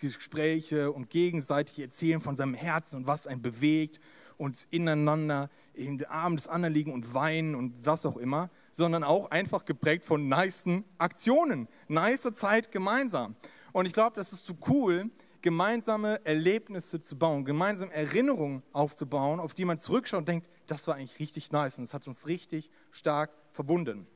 Gespräche und gegenseitig Erzählen von seinem Herzen und was einen bewegt und ineinander in den Armen des anderen liegen und weinen und was auch immer, sondern auch einfach geprägt von nicen Aktionen, nice Zeit gemeinsam. Und ich glaube, das ist so cool, gemeinsame Erlebnisse zu bauen, gemeinsame Erinnerungen aufzubauen, auf die man zurückschaut und denkt, das war eigentlich richtig nice und es hat uns richtig stark verbunden.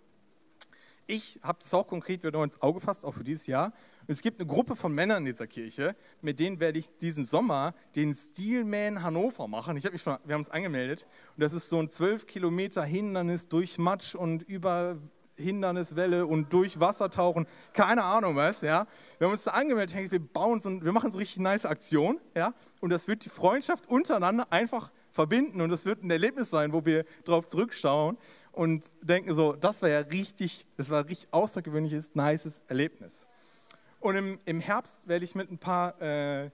Ich habe das auch konkret wieder ins Auge gefasst, auch für dieses Jahr. Es gibt eine Gruppe von Männern in dieser Kirche, mit denen werde ich diesen Sommer den Steelman Hannover machen. Ich habe mich schon, wir haben uns angemeldet und das ist so ein 12 Kilometer Hindernis durch Matsch und über Hinderniswelle und durch Wasser tauchen, keine Ahnung was, ja. Wir haben uns da angemeldet, wir bauen so, wir machen so richtig nice Aktion, ja. Und das wird die Freundschaft untereinander einfach verbinden und das wird ein Erlebnis sein, wo wir darauf zurückschauen und denken so, das war ja richtig, das war richtig außergewöhnliches, nices Erlebnis. Und im, im Herbst werde ich mit ein paar äh,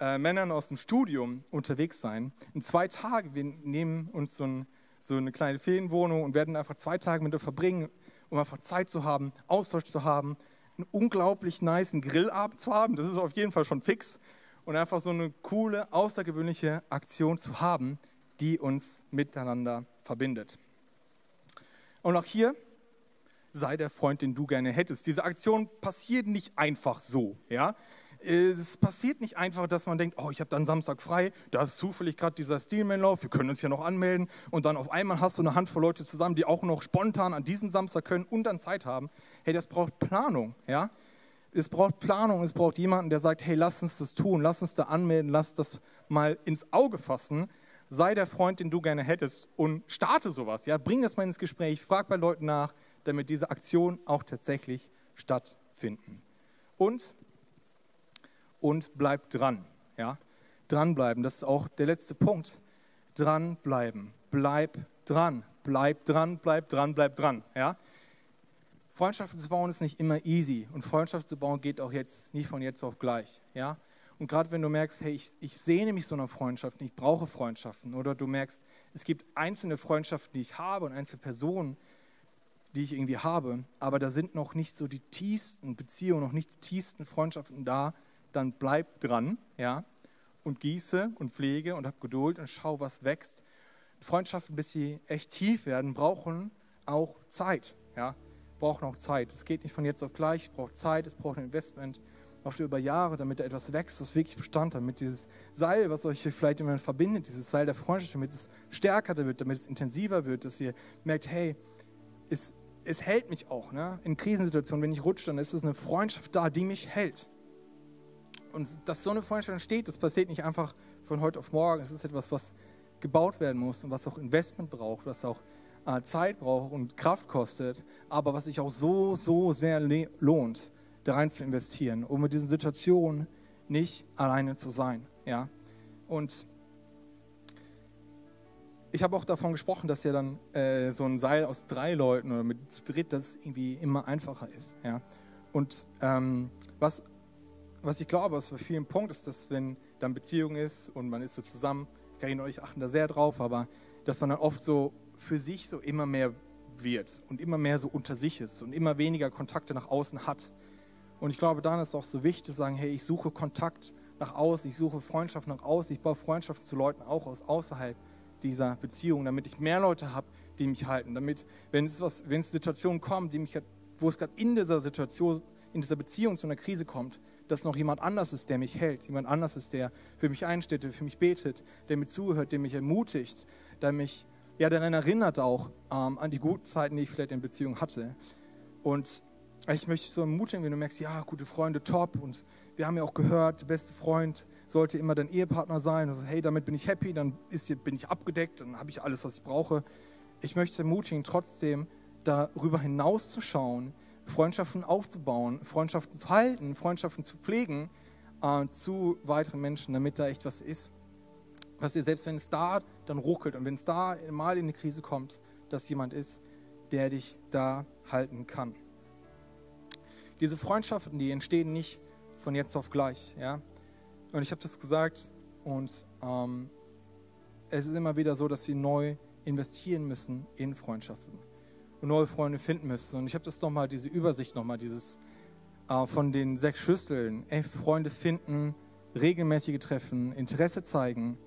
äh, Männern aus dem Studium unterwegs sein. In zwei Tagen, wir nehmen uns so, ein, so eine kleine Ferienwohnung und werden einfach zwei Tage mit ihr verbringen um einfach Zeit zu haben, Austausch zu haben, einen unglaublich niceen Grillabend zu haben, das ist auf jeden Fall schon fix, und einfach so eine coole, außergewöhnliche Aktion zu haben, die uns miteinander verbindet. Und auch hier sei der Freund, den du gerne hättest. Diese Aktion passiert nicht einfach so. Ja? Es passiert nicht einfach, dass man denkt, oh, ich habe dann Samstag frei, da ist zufällig gerade dieser Steelman-Lauf, wir können uns ja noch anmelden und dann auf einmal hast du eine Handvoll Leute zusammen, die auch noch spontan an diesem Samstag können und dann Zeit haben. Hey, das braucht Planung, ja? Es braucht Planung, es braucht jemanden, der sagt, hey, lass uns das tun, lass uns da anmelden, lass das mal ins Auge fassen. Sei der Freund, den du gerne hättest und starte sowas, ja? Bring das mal ins Gespräch, frag bei Leuten nach, damit diese Aktionen auch tatsächlich stattfinden. Und und bleib dran. Ja? Dranbleiben, das ist auch der letzte Punkt. Dranbleiben, bleib dran, bleib dran, bleib dran, bleib dran. Ja? Freundschaften zu bauen ist nicht immer easy und Freundschaft zu bauen geht auch jetzt nicht von jetzt auf gleich. Ja? Und gerade wenn du merkst, hey, ich, ich sehne mich so nach Freundschaften, ich brauche Freundschaften, oder du merkst, es gibt einzelne Freundschaften, die ich habe und einzelne Personen, die ich irgendwie habe, aber da sind noch nicht so die tiefsten Beziehungen, noch nicht die tiefsten Freundschaften da, dann bleib dran, ja, und gieße und pflege und hab Geduld und schau, was wächst. Freundschaften, bis sie echt tief werden, brauchen auch Zeit, ja, brauchen auch Zeit. Es geht nicht von jetzt auf gleich, es braucht Zeit, es braucht ein Investment, oft über Jahre, damit da etwas wächst, was wirklich Bestand hat, damit dieses Seil, was euch vielleicht immer verbindet, dieses Seil der Freundschaft, damit es stärker wird, damit es intensiver wird, dass ihr merkt, hey, es, es hält mich auch. Ne? In Krisensituationen, wenn ich rutsche, dann ist es eine Freundschaft da, die mich hält. Und dass so eine Freundschaft entsteht, das passiert nicht einfach von heute auf morgen. Es ist etwas, was gebaut werden muss und was auch Investment braucht, was auch äh, Zeit braucht und Kraft kostet, aber was sich auch so, so sehr lohnt, da rein zu investieren, um mit diesen Situationen nicht alleine zu sein. Ja? Und ich habe auch davon gesprochen, dass ja dann äh, so ein Seil aus drei Leuten oder mit zu dritt, das irgendwie immer einfacher ist. Ja? Und ähm, was was ich glaube, was bei vielen Punkt ist, dass wenn dann Beziehung ist und man ist so zusammen, Karin und ich achten da sehr drauf, aber dass man dann oft so für sich so immer mehr wird und immer mehr so unter sich ist und immer weniger Kontakte nach außen hat. Und ich glaube, dann ist es auch so wichtig zu sagen, hey, ich suche Kontakt nach außen, ich suche Freundschaft nach außen, ich baue Freundschaften zu Leuten auch aus außerhalb dieser Beziehung, damit ich mehr Leute habe, die mich halten, damit, wenn es, was, wenn es Situationen kommen, die mich, wo es gerade in dieser Situation, in dieser Beziehung zu einer Krise kommt, dass noch jemand anders ist, der mich hält, jemand anders ist, der für mich einsteht, der für mich betet, der mir zuhört, der mich ermutigt, der mich ja daran erinnert auch ähm, an die guten Zeiten, die ich vielleicht in Beziehung hatte. Und ich möchte so ermutigen, wenn du merkst, ja, gute Freunde, top. Und wir haben ja auch gehört, der beste Freund sollte immer dein Ehepartner sein. Also, hey, damit bin ich happy, dann ist, bin ich abgedeckt, dann habe ich alles, was ich brauche. Ich möchte ermutigen, trotzdem darüber hinauszuschauen, Freundschaften aufzubauen, Freundschaften zu halten, Freundschaften zu pflegen äh, zu weiteren Menschen, damit da echt was ist. Was ihr selbst, wenn es da dann ruckelt und wenn es da mal in eine Krise kommt, dass jemand ist, der dich da halten kann. Diese Freundschaften, die entstehen nicht von jetzt auf gleich. Ja? Und ich habe das gesagt und ähm, es ist immer wieder so, dass wir neu investieren müssen in Freundschaften und neue Freunde finden müssen. Und ich habe das nochmal, diese Übersicht nochmal, dieses äh, von den sechs Schlüsseln. Ey, Freunde finden, regelmäßige Treffen, Interesse zeigen,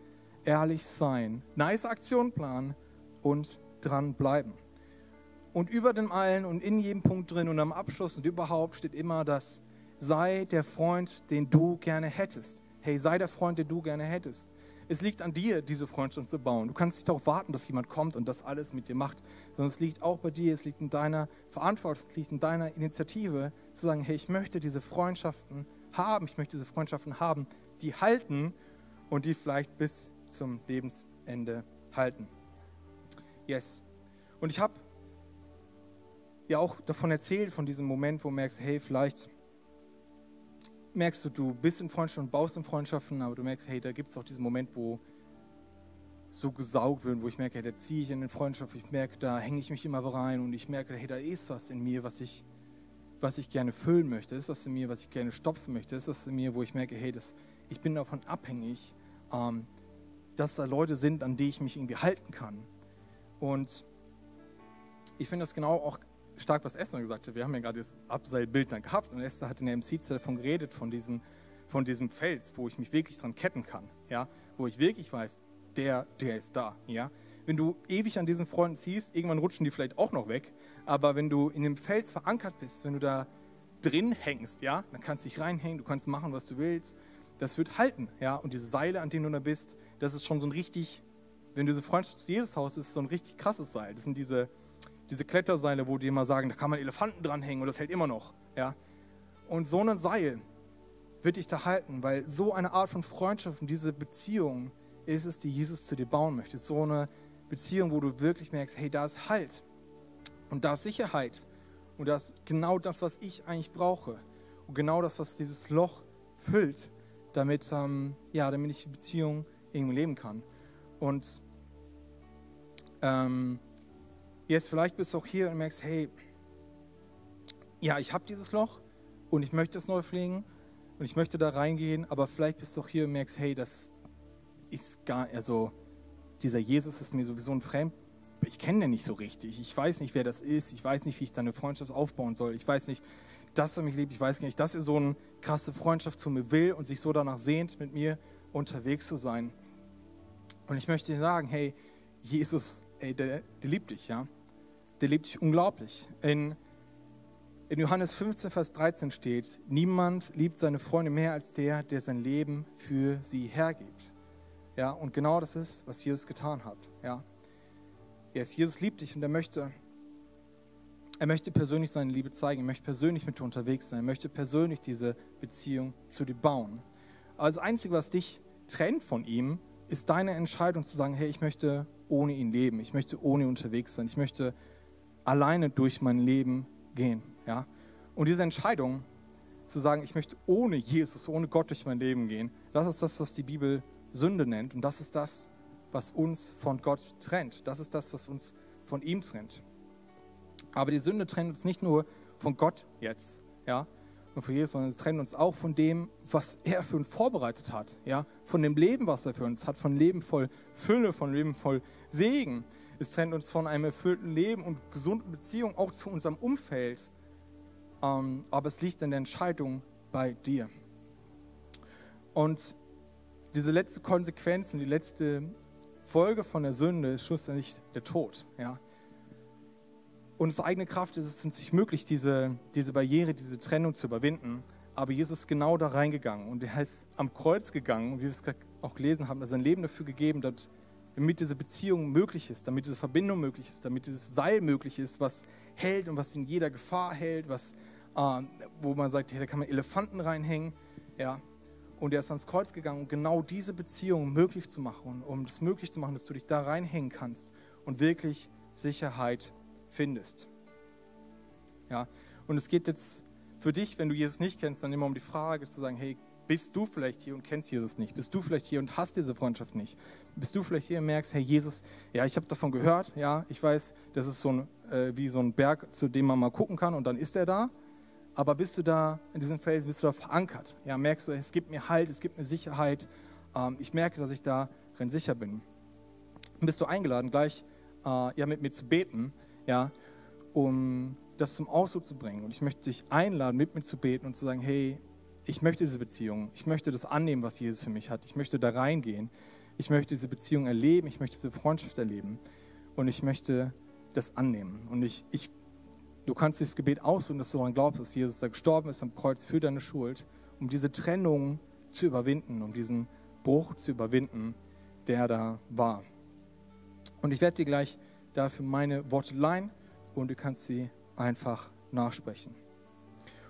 ehrlich sein, nice Aktion planen und dranbleiben. Und über dem allen und in jedem Punkt drin und am Abschluss und überhaupt steht immer das, sei der Freund, den du gerne hättest. Hey, sei der Freund, den du gerne hättest. Es liegt an dir, diese Freundschaft zu bauen. Du kannst nicht darauf warten, dass jemand kommt und das alles mit dir macht, sondern es liegt auch bei dir, es liegt in deiner Verantwortung, es liegt in deiner Initiative, zu sagen, hey, ich möchte diese Freundschaften haben, ich möchte diese Freundschaften haben, die halten und die vielleicht bis zum Lebensende halten. Yes. Und ich habe ja auch davon erzählt, von diesem Moment, wo du merkst, hey, vielleicht merkst du, du bist in Freundschaften und baust in Freundschaften, aber du merkst, hey, da gibt es auch diesen Moment, wo so gesaugt wird, wo ich merke, hey, da ziehe ich in den Freundschaft, ich merke, da hänge ich mich immer rein und ich merke, hey, da ist was in mir, was ich, was ich gerne füllen möchte, ist was in mir, was ich gerne stopfen möchte, ist was in mir, wo ich merke, hey, das, ich bin davon abhängig, ähm, dass da Leute sind, an die ich mich irgendwie halten kann. Und ich finde das genau auch stark, was Esther gesagt hat. Wir haben ja gerade das Abseilbild dann gehabt und Esther hat in der MC davon geredet, von, diesen, von diesem Fels, wo ich mich wirklich dran ketten kann, ja, wo ich wirklich weiß, der, der ist da, ja. Wenn du ewig an diesen Freunden ziehst, irgendwann rutschen die vielleicht auch noch weg, aber wenn du in dem Fels verankert bist, wenn du da drin hängst, ja, dann kannst du dich reinhängen, du kannst machen, was du willst. Das wird halten, ja. Und diese Seile, an denen du da bist, das ist schon so ein richtig, wenn du diese Freundschaft zu Jesus hast, ist so ein richtig krasses Seil. Das sind diese, diese Kletterseile, wo die immer sagen, da kann man Elefanten dranhängen und das hält immer noch, ja. Und so ein Seil wird dich da halten, weil so eine Art von Freundschaft und diese Beziehung ist es, die Jesus zu dir bauen möchte. So eine Beziehung, wo du wirklich merkst, hey, da ist Halt und da ist Sicherheit und das ist genau das, was ich eigentlich brauche. Und genau das, was dieses Loch füllt, damit, ähm, ja, damit ich die Beziehung irgendwie leben kann. Und ähm, jetzt vielleicht bist du auch hier und merkst, hey, ja, ich habe dieses Loch und ich möchte es neu pflegen und ich möchte da reingehen, aber vielleicht bist du auch hier und merkst, hey, das ist gar, also dieser Jesus ist mir sowieso ein Fremd, ich kenne den nicht so richtig. Ich weiß nicht, wer das ist. Ich weiß nicht, wie ich da eine Freundschaft aufbauen soll. Ich weiß nicht, dass er mich liebt. Ich weiß gar nicht, dass er so eine krasse Freundschaft zu mir will und sich so danach sehnt, mit mir unterwegs zu sein. Und ich möchte dir sagen, hey, Jesus, ey, der, der liebt dich, ja. Der liebt dich unglaublich. In, in Johannes 15, Vers 13 steht, niemand liebt seine Freunde mehr als der, der sein Leben für sie hergibt. Ja, und genau das ist, was Jesus getan hat. Ja. Yes, Jesus liebt dich und er möchte, er möchte persönlich seine Liebe zeigen, er möchte persönlich mit dir unterwegs sein, er möchte persönlich diese Beziehung zu dir bauen. Aber das Einzige, was dich trennt von ihm, ist deine Entscheidung zu sagen, hey, ich möchte ohne ihn leben, ich möchte ohne ihn unterwegs sein, ich möchte alleine durch mein Leben gehen. Ja? Und diese Entscheidung zu sagen, ich möchte ohne Jesus, ohne Gott durch mein Leben gehen, das ist das, was die Bibel Sünde nennt. Und das ist das, was uns von Gott trennt. Das ist das, was uns von ihm trennt. Aber die Sünde trennt uns nicht nur von Gott jetzt, ja, und von Jesus, sondern es trennt uns auch von dem, was er für uns vorbereitet hat, ja, von dem Leben, was er für uns hat, von Leben voll Fülle, von Leben voll Segen. Es trennt uns von einem erfüllten Leben und gesunden Beziehung auch zu unserem Umfeld. Ähm, aber es liegt in der Entscheidung bei dir. Und diese letzte Konsequenz und die letzte Folge von der Sünde ist schlussendlich der Tod. Ja? Und aus eigener Kraft ist es uns nicht möglich, diese, diese Barriere, diese Trennung zu überwinden. Aber Jesus ist genau da reingegangen und er ist am Kreuz gegangen, wie wir es gerade auch gelesen haben, dass sein Leben dafür gegeben hat, damit diese Beziehung möglich ist, damit diese Verbindung möglich ist, damit dieses Seil möglich ist, was hält und was in jeder Gefahr hält, was, äh, wo man sagt, hey, da kann man Elefanten reinhängen. Ja, und er ist ans Kreuz gegangen, um genau diese Beziehung möglich zu machen, um das möglich zu machen, dass du dich da reinhängen kannst und wirklich Sicherheit findest. Ja, und es geht jetzt für dich, wenn du Jesus nicht kennst, dann immer um die Frage zu sagen, hey, bist du vielleicht hier und kennst Jesus nicht? Bist du vielleicht hier und hast diese Freundschaft nicht? Bist du vielleicht hier und merkst, hey Jesus, ja, ich habe davon gehört, ja, ich weiß, das ist so ein, äh, wie so ein Berg, zu dem man mal gucken kann und dann ist er da aber bist du da in diesem Feld, bist du da verankert? Ja, merkst du, es gibt mir Halt, es gibt mir Sicherheit. Ähm, ich merke, dass ich darin sicher bin. Und bist du eingeladen, gleich äh, ja, mit mir zu beten, ja, um das zum Ausdruck zu bringen. Und ich möchte dich einladen, mit mir zu beten und zu sagen, hey, ich möchte diese Beziehung, ich möchte das annehmen, was Jesus für mich hat. Ich möchte da reingehen. Ich möchte diese Beziehung erleben, ich möchte diese Freundschaft erleben und ich möchte das annehmen. Und ich, ich Du kannst dieses Gebet aussuchen, dass du daran glaubst, dass Jesus da gestorben ist am Kreuz für deine Schuld, um diese Trennung zu überwinden, um diesen Bruch zu überwinden, der da war. Und ich werde dir gleich dafür meine Worte leihen und du kannst sie einfach nachsprechen.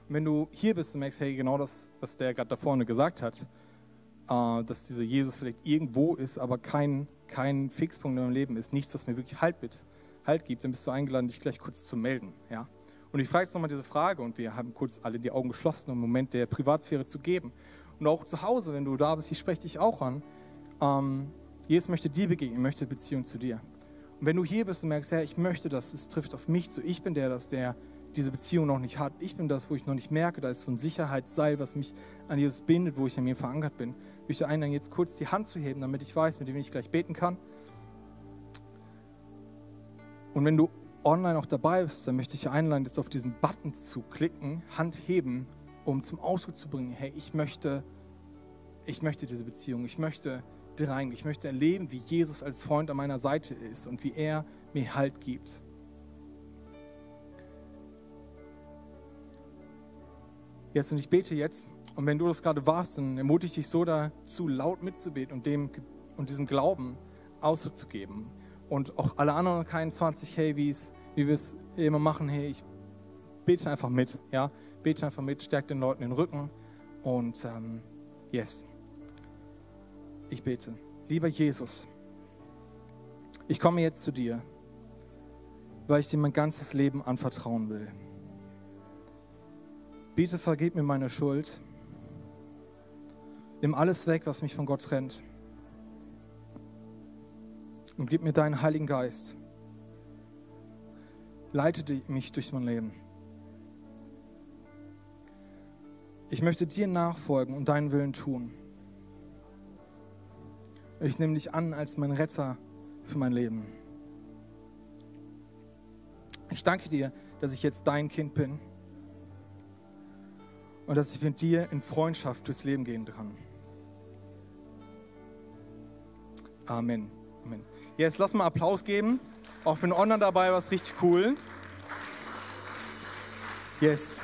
Und wenn du hier bist und merkst, hey, genau das, was der gerade da vorne gesagt hat, äh, dass dieser Jesus vielleicht irgendwo ist, aber kein, kein Fixpunkt in meinem Leben ist, nichts, was mir wirklich Halt bietet, Halt gibt, dann bist du eingeladen, dich gleich kurz zu melden. Ja? Und ich frage jetzt nochmal diese Frage und wir haben kurz alle die Augen geschlossen, um einen Moment der Privatsphäre zu geben. Und auch zu Hause, wenn du da bist, ich spreche dich auch an. Ähm, Jesus möchte dir begegnen, möchte Beziehung zu dir. Und wenn du hier bist und merkst, ja, ich möchte das, es trifft auf mich zu, ich bin der, das, der diese Beziehung noch nicht hat. Ich bin das, wo ich noch nicht merke, da ist so ein Sicherheitsseil, was mich an Jesus bindet, wo ich an mir verankert bin. Ich möchte einladen, jetzt kurz die Hand zu heben, damit ich weiß, mit wem ich gleich beten kann. Und wenn du online auch dabei bist, dann möchte ich einladen, jetzt auf diesen Button zu klicken, Hand heben, um zum Ausdruck zu bringen, hey, ich möchte, ich möchte diese Beziehung, ich möchte rein, ich möchte erleben, wie Jesus als Freund an meiner Seite ist und wie er mir Halt gibt. Yes, und ich bete jetzt. Und wenn du das gerade warst, dann ermutige ich dich so dazu, laut mitzubeten und, dem, und diesem Glauben Ausdruck. Und auch alle anderen keinen 20, hey, wie wir es immer machen, hey, ich bete einfach mit, ja, bete einfach mit, stärkt den Leuten den Rücken und ähm, yes, ich bete. Lieber Jesus, ich komme jetzt zu dir, weil ich dir mein ganzes Leben anvertrauen will. Bitte vergib mir meine Schuld. Nimm alles weg, was mich von Gott trennt. Und gib mir deinen Heiligen Geist. Leite mich durch mein Leben. Ich möchte dir nachfolgen und deinen Willen tun. Ich nehme dich an als mein Retter für mein Leben. Ich danke dir, dass ich jetzt dein Kind bin und dass ich mit dir in Freundschaft durchs Leben gehen kann. Amen. Amen. Jetzt lass mal Applaus geben. Auch für den Online dabei war es richtig cool. Yes.